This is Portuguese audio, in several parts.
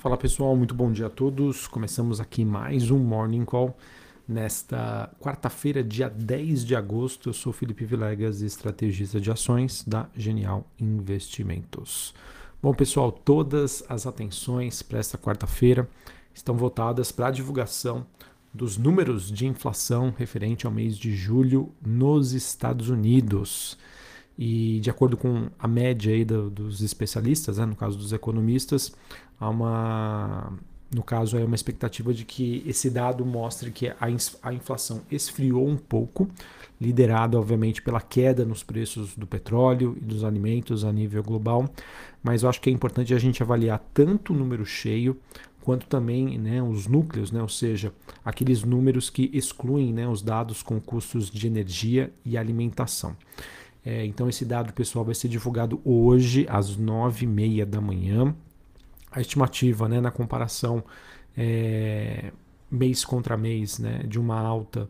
Fala pessoal, muito bom dia a todos. Começamos aqui mais um Morning Call nesta quarta-feira, dia 10 de agosto. Eu sou Felipe Vilegas, estrategista de ações da Genial Investimentos. Bom, pessoal, todas as atenções para esta quarta-feira estão voltadas para a divulgação dos números de inflação referente ao mês de julho nos Estados Unidos. E de acordo com a média aí do, dos especialistas, né, no caso dos economistas, há uma, no caso é uma expectativa de que esse dado mostre que a, a inflação esfriou um pouco, liderado obviamente pela queda nos preços do petróleo e dos alimentos a nível global. Mas eu acho que é importante a gente avaliar tanto o número cheio quanto também né, os núcleos, né, ou seja, aqueles números que excluem né, os dados com custos de energia e alimentação. É, então esse dado pessoal vai ser divulgado hoje às nove e meia da manhã. A estimativa, né, na comparação é, mês contra mês, né, de uma alta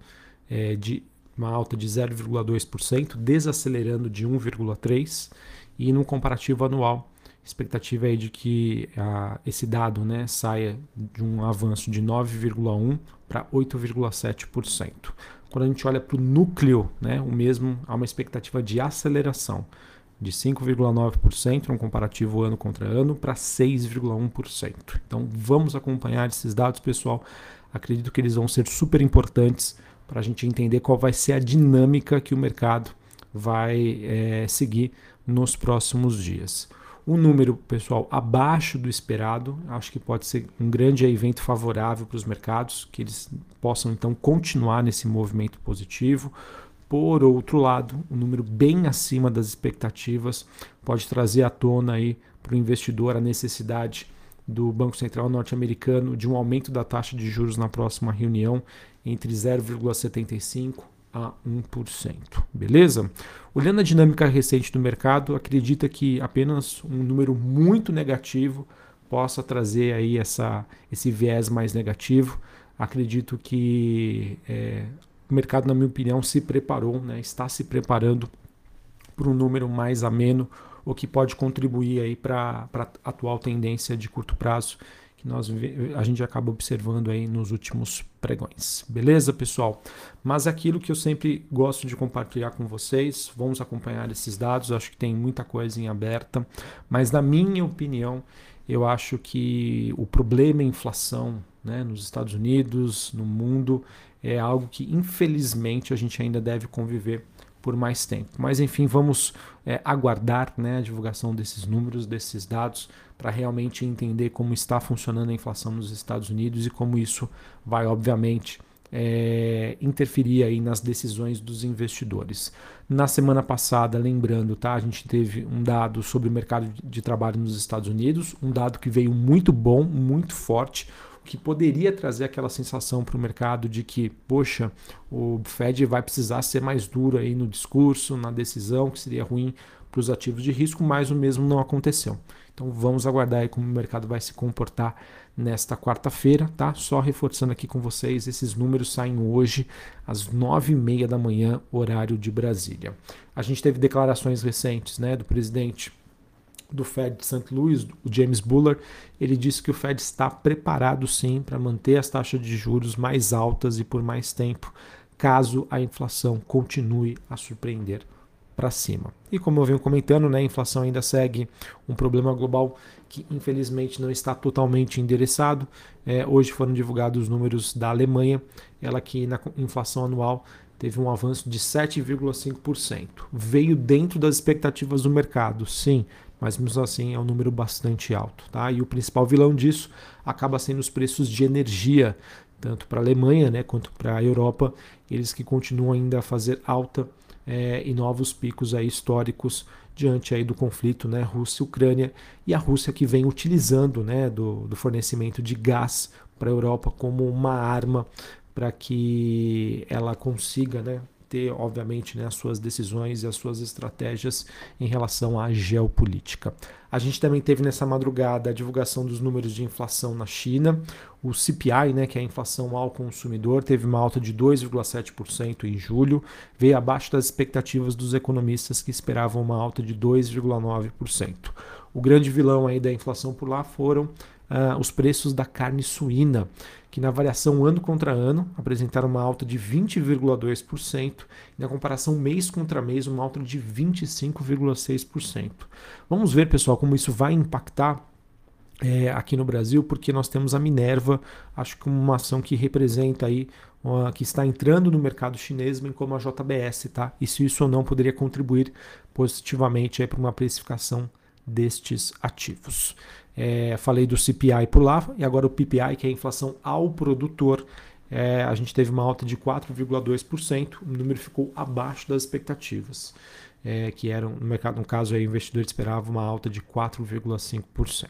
é, de uma alta de 0,2%, desacelerando de 1,3%, e no comparativo anual, expectativa é de que a, esse dado né, saia de um avanço de 9,1% para 8,7%. Quando a gente olha para o núcleo, né, o mesmo há uma expectativa de aceleração de 5,9% no comparativo ano contra ano para 6,1%. Então vamos acompanhar esses dados, pessoal. Acredito que eles vão ser super importantes para a gente entender qual vai ser a dinâmica que o mercado vai é, seguir nos próximos dias. Um número, pessoal, abaixo do esperado, acho que pode ser um grande evento favorável para os mercados, que eles possam então continuar nesse movimento positivo. Por outro lado, um número bem acima das expectativas pode trazer à tona aí para o investidor a necessidade do Banco Central norte-americano de um aumento da taxa de juros na próxima reunião entre 0,75 a 1%. Beleza? Olhando a dinâmica recente do mercado, acredita que apenas um número muito negativo possa trazer aí essa, esse viés mais negativo. Acredito que é, o mercado, na minha opinião, se preparou, né, está se preparando para um número mais ameno, o que pode contribuir aí para a atual tendência de curto prazo que nós a gente acaba observando aí nos últimos pregões. Beleza, pessoal? Mas aquilo que eu sempre gosto de compartilhar com vocês, vamos acompanhar esses dados, acho que tem muita coisa em aberta, mas na minha opinião, eu acho que o problema é inflação né, nos Estados Unidos, no mundo, é algo que infelizmente a gente ainda deve conviver por mais tempo. Mas enfim, vamos é, aguardar né, a divulgação desses números, desses dados, para realmente entender como está funcionando a inflação nos Estados Unidos e como isso vai, obviamente, é, interferir aí nas decisões dos investidores. Na semana passada, lembrando, tá, a gente teve um dado sobre o mercado de trabalho nos Estados Unidos, um dado que veio muito bom, muito forte que poderia trazer aquela sensação para o mercado de que, poxa, o Fed vai precisar ser mais duro aí no discurso, na decisão, que seria ruim para os ativos de risco, mas o mesmo não aconteceu. Então vamos aguardar aí como o mercado vai se comportar nesta quarta-feira, tá? Só reforçando aqui com vocês, esses números saem hoje às nove e meia da manhã, horário de Brasília. A gente teve declarações recentes, né, do presidente do Fed de St. Louis, o James Buller, ele disse que o Fed está preparado sim para manter as taxas de juros mais altas e por mais tempo, caso a inflação continue a surpreender para cima. E como eu venho comentando, né, a inflação ainda segue um problema global que infelizmente não está totalmente endereçado. É, hoje foram divulgados os números da Alemanha, ela que na inflação anual teve um avanço de 7,5%. Veio dentro das expectativas do mercado, sim, mas mesmo assim é um número bastante alto. Tá? E o principal vilão disso acaba sendo os preços de energia, tanto para a Alemanha né, quanto para a Europa, eles que continuam ainda a fazer alta é, e novos picos aí históricos diante aí do conflito né, Rússia-Ucrânia e a Rússia que vem utilizando né, do, do fornecimento de gás para a Europa como uma arma para que ela consiga né, ter, obviamente, né, as suas decisões e as suas estratégias em relação à geopolítica. A gente também teve nessa madrugada a divulgação dos números de inflação na China. O CPI, né, que é a inflação ao consumidor, teve uma alta de 2,7% em julho, veio abaixo das expectativas dos economistas que esperavam uma alta de 2,9%. O grande vilão aí da inflação por lá foram uh, os preços da carne suína, que na variação ano contra ano apresentaram uma alta de 20,2% e na comparação mês contra mês uma alta de 25,6%. Vamos ver, pessoal, como isso vai impactar é, aqui no Brasil, porque nós temos a Minerva, acho que uma ação que representa aí, uma, que está entrando no mercado chinês, bem como a JBS, tá? E se isso ou não poderia contribuir positivamente para uma precificação destes ativos. É, falei do CPI por lá e agora o PPI, que é a inflação ao produtor. É, a gente teve uma alta de 4,2%, o número ficou abaixo das expectativas é, que eram no mercado, no caso aí, o investidor esperava uma alta de 4,5%.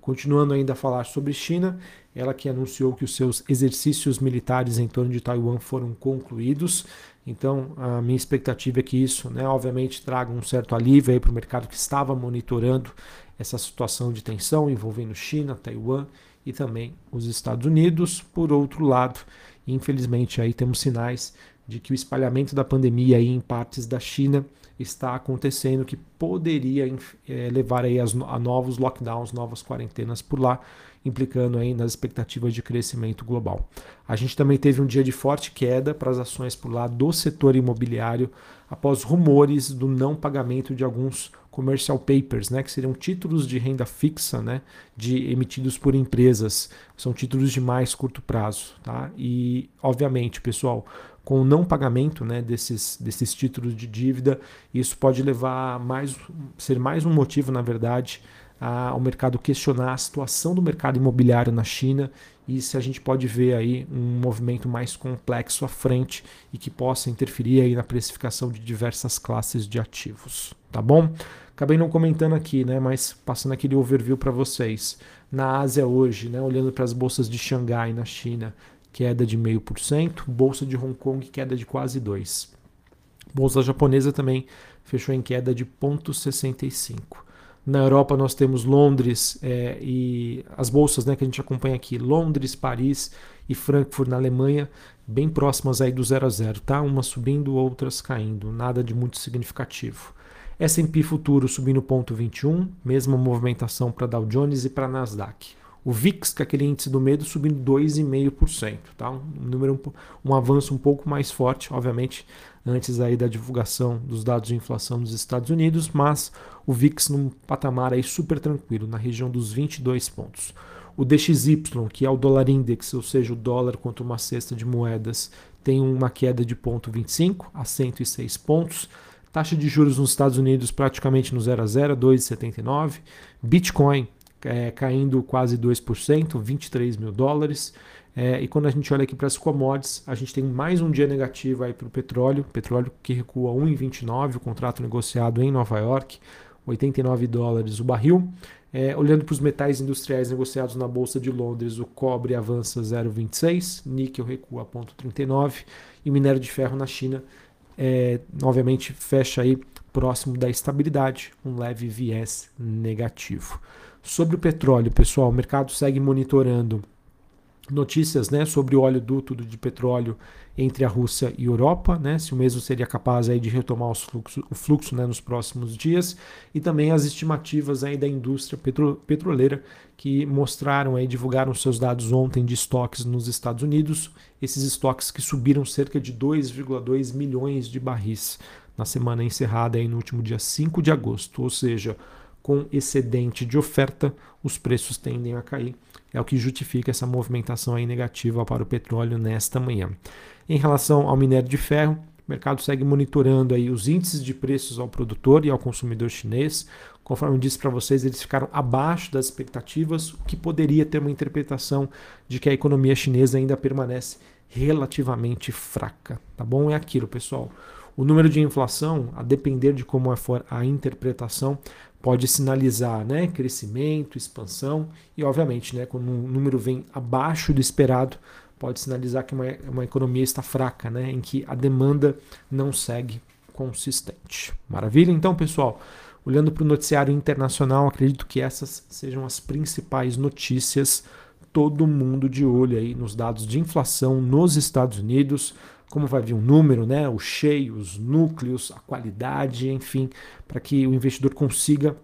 Continuando ainda a falar sobre China, ela que anunciou que os seus exercícios militares em torno de Taiwan foram concluídos. Então, a minha expectativa é que isso, né, obviamente, traga um certo alívio para o mercado que estava monitorando essa situação de tensão envolvendo China, Taiwan e também os Estados Unidos. Por outro lado, infelizmente, aí temos sinais de que o espalhamento da pandemia aí em partes da China está acontecendo que poderia é, levar aí a novos lockdowns, novas quarentenas por lá, implicando aí nas expectativas de crescimento global. A gente também teve um dia de forte queda para as ações por lá do setor imobiliário após rumores do não pagamento de alguns commercial papers, né, que seriam títulos de renda fixa, né, de emitidos por empresas, são títulos de mais curto prazo, tá? E obviamente, pessoal, com o não pagamento né, desses, desses títulos de dívida, isso pode levar mais, ser mais um motivo, na verdade, ao mercado questionar a situação do mercado imobiliário na China e se a gente pode ver aí um movimento mais complexo à frente e que possa interferir aí na precificação de diversas classes de ativos, tá bom? Acabei não comentando aqui, né, mas passando aquele overview para vocês. Na Ásia hoje, né, olhando para as bolsas de Xangai na China, queda de 0,5%, bolsa de Hong Kong queda de quase 2%. Bolsa japonesa também fechou em queda de 0,65%. Na Europa nós temos Londres é, e as bolsas né, que a gente acompanha aqui, Londres, Paris e Frankfurt na Alemanha, bem próximas aí do 0 a 0, tá? Umas subindo, outras caindo, nada de muito significativo. S&P futuro subindo 0,21, mesma movimentação para Dow Jones e para Nasdaq. O VIX, que é aquele índice do medo, subindo 2,5%, tá? Um número um, um avanço um pouco mais forte, obviamente, antes aí da divulgação dos dados de inflação nos Estados Unidos, mas o VIX num patamar aí super tranquilo, na região dos 22 pontos. O DXY, que é o dólar index, ou seja, o dólar contra uma cesta de moedas, tem uma queda de 0,25 a 106 pontos. Taxa de juros nos Estados Unidos praticamente no 0 a 0, 2,79. Bitcoin é, caindo quase 2%, 23 mil dólares. É, e quando a gente olha aqui para as commodities, a gente tem mais um dia negativo aí para o petróleo, petróleo que recua 1,29, o contrato negociado em Nova York, 89 dólares o barril. É, olhando para os metais industriais negociados na Bolsa de Londres, o cobre avança 0,26, níquel recua 0,39 e minério de ferro na China, é, obviamente, fecha aí próximo da estabilidade, um leve viés negativo. Sobre o petróleo, pessoal, o mercado segue monitorando notícias né, sobre o óleo duto de petróleo entre a Rússia e Europa, né, se o mesmo seria capaz aí de retomar os fluxo, o fluxo né, nos próximos dias, e também as estimativas aí da indústria petro, petroleira que mostraram aí, divulgaram seus dados ontem de estoques nos Estados Unidos, esses estoques que subiram cerca de 2,2 milhões de barris na semana encerrada aí no último dia 5 de agosto, ou seja, com excedente de oferta, os preços tendem a cair. É o que justifica essa movimentação aí negativa para o petróleo nesta manhã. Em relação ao minério de ferro, o mercado segue monitorando aí os índices de preços ao produtor e ao consumidor chinês. Conforme eu disse para vocês, eles ficaram abaixo das expectativas, o que poderia ter uma interpretação de que a economia chinesa ainda permanece relativamente fraca. Tá bom? É aquilo, pessoal. O número de inflação, a depender de como for a interpretação, pode sinalizar né, crescimento, expansão e, obviamente, né, quando um número vem abaixo do esperado, pode sinalizar que uma, uma economia está fraca, né, em que a demanda não segue consistente. Maravilha? Então, pessoal, olhando para o noticiário internacional, acredito que essas sejam as principais notícias. Todo mundo de olho aí nos dados de inflação nos Estados Unidos, como vai vir um número, né, o cheio, os núcleos, a qualidade, enfim, para que o investidor consiga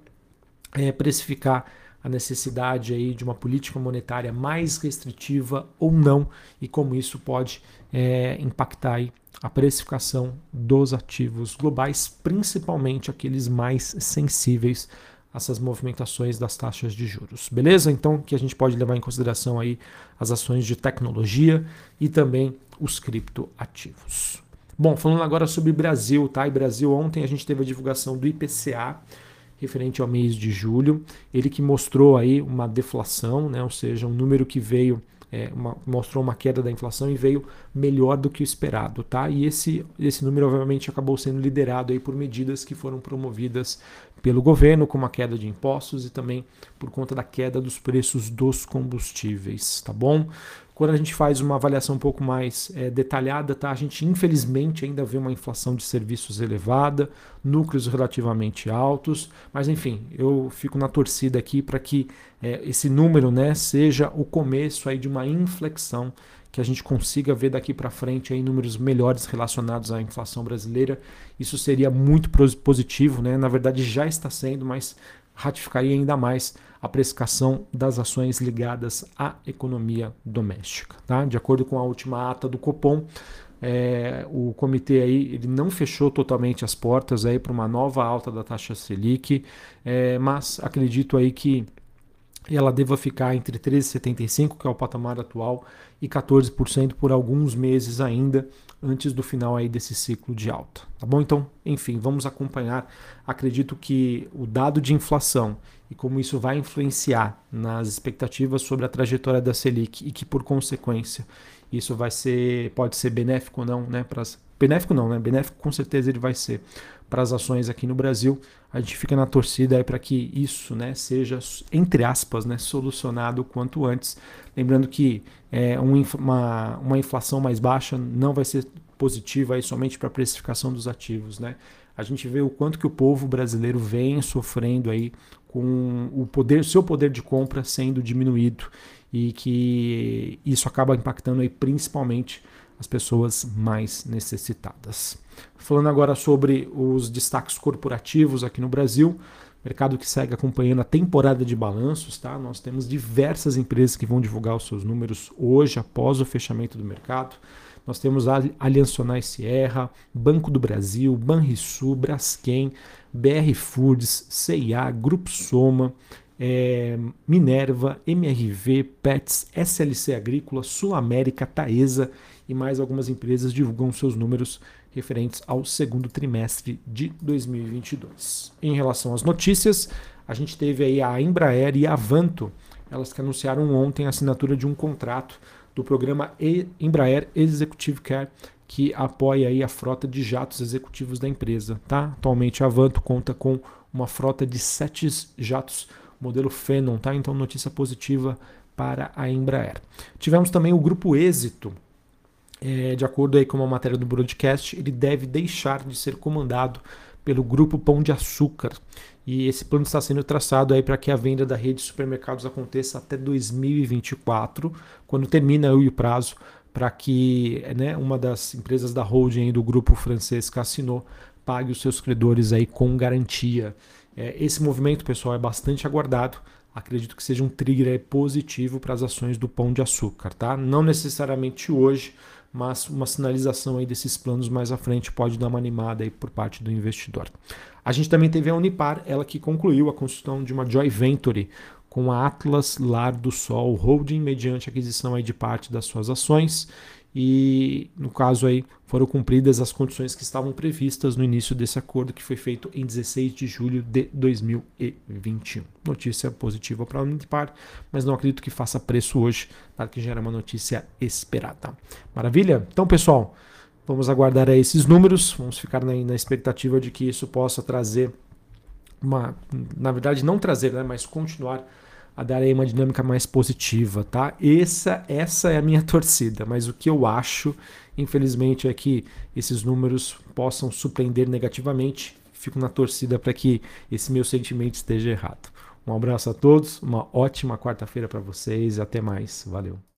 é, precificar a necessidade aí de uma política monetária mais restritiva ou não e como isso pode é, impactar aí a precificação dos ativos globais, principalmente aqueles mais sensíveis a essas movimentações das taxas de juros. Beleza? Então, que a gente pode levar em consideração aí as ações de tecnologia e também os criptoativos. Bom, falando agora sobre Brasil, tá? E Brasil, ontem a gente teve a divulgação do IPCA referente ao mês de julho, ele que mostrou aí uma deflação, né? Ou seja, um número que veio é, uma, mostrou uma queda da inflação e veio melhor do que o esperado, tá? E esse, esse número obviamente acabou sendo liderado aí por medidas que foram promovidas pelo governo, como a queda de impostos e também por conta da queda dos preços dos combustíveis, tá bom? Quando a gente faz uma avaliação um pouco mais é, detalhada, tá? a gente infelizmente ainda vê uma inflação de serviços elevada, núcleos relativamente altos, mas enfim, eu fico na torcida aqui para que é, esse número né, seja o começo aí de uma inflexão que a gente consiga ver daqui para frente aí números melhores relacionados à inflação brasileira. Isso seria muito positivo, né? Na verdade já está sendo, mas ratificaria ainda mais a precificação das ações ligadas à economia doméstica. Tá? De acordo com a última ata do Copom, é, o comitê aí ele não fechou totalmente as portas aí para uma nova alta da taxa Selic, é, mas acredito aí que ela deva ficar entre 13,75, que é o patamar atual, e 14% por alguns meses ainda, antes do final aí desse ciclo de alta. Tá bom? Então, enfim, vamos acompanhar. Acredito que o dado de inflação e como isso vai influenciar nas expectativas sobre a trajetória da Selic e que por consequência isso vai ser pode ser benéfico ou não, né, para benéfico não, né? Benéfico com certeza ele vai ser para as ações aqui no Brasil. A gente fica na torcida para que isso, né, seja entre aspas, né, solucionado o quanto antes. Lembrando que é, uma, uma inflação mais baixa não vai ser positiva aí somente para a precificação dos ativos, né? A gente vê o quanto que o povo brasileiro vem sofrendo aí com o poder, seu poder de compra sendo diminuído e que isso acaba impactando aí principalmente as pessoas mais necessitadas. Falando agora sobre os destaques corporativos aqui no Brasil, mercado que segue acompanhando a temporada de balanços, tá? Nós temos diversas empresas que vão divulgar os seus números hoje após o fechamento do mercado. Nós temos a Aliançonais Sierra, Banco do Brasil, Banrisul, Braskem, BR Foods, CIA, Grupo Soma, é, Minerva, MRV, Pets, SLC Agrícola, Sul América, Taesa e mais algumas empresas divulgam seus números referentes ao segundo trimestre de 2022. Em relação às notícias, a gente teve aí a Embraer e a Avanto, elas que anunciaram ontem a assinatura de um contrato do programa Embraer Executive Care, que apoia aí a frota de jatos executivos da empresa. Tá? Atualmente a Avanto conta com uma frota de sete jatos modelo Phenom, tá? Então notícia positiva para a Embraer. Tivemos também o grupo Êxito, é, de acordo aí com a matéria do broadcast, ele deve deixar de ser comandado pelo grupo Pão de Açúcar. E esse plano está sendo traçado aí para que a venda da rede de supermercados aconteça até 2024, quando termina o prazo para que né, uma das empresas da holding do grupo francês Cassino pague os seus credores aí com garantia. É, esse movimento, pessoal, é bastante aguardado. Acredito que seja um trigger positivo para as ações do Pão de Açúcar, tá? Não necessariamente hoje, mas uma sinalização aí desses planos mais à frente pode dar uma animada aí por parte do investidor. A gente também teve a Unipar, ela que concluiu a construção de uma joint venture com a Atlas Lar do Sol Holding mediante aquisição aí de parte das suas ações e no caso aí foram cumpridas as condições que estavam previstas no início desse acordo que foi feito em 16 de julho de 2021. Notícia positiva para a Unipar, mas não acredito que faça preço hoje, dado que já era uma notícia esperada. Maravilha? Então, pessoal, vamos aguardar aí esses números, vamos ficar na, na expectativa de que isso possa trazer uma, na verdade não trazer, né, mas continuar a dar aí uma dinâmica mais positiva, tá? Essa, essa é a minha torcida, mas o que eu acho, infelizmente, é que esses números possam surpreender negativamente. Fico na torcida para que esse meu sentimento esteja errado. Um abraço a todos, uma ótima quarta-feira para vocês e até mais. Valeu.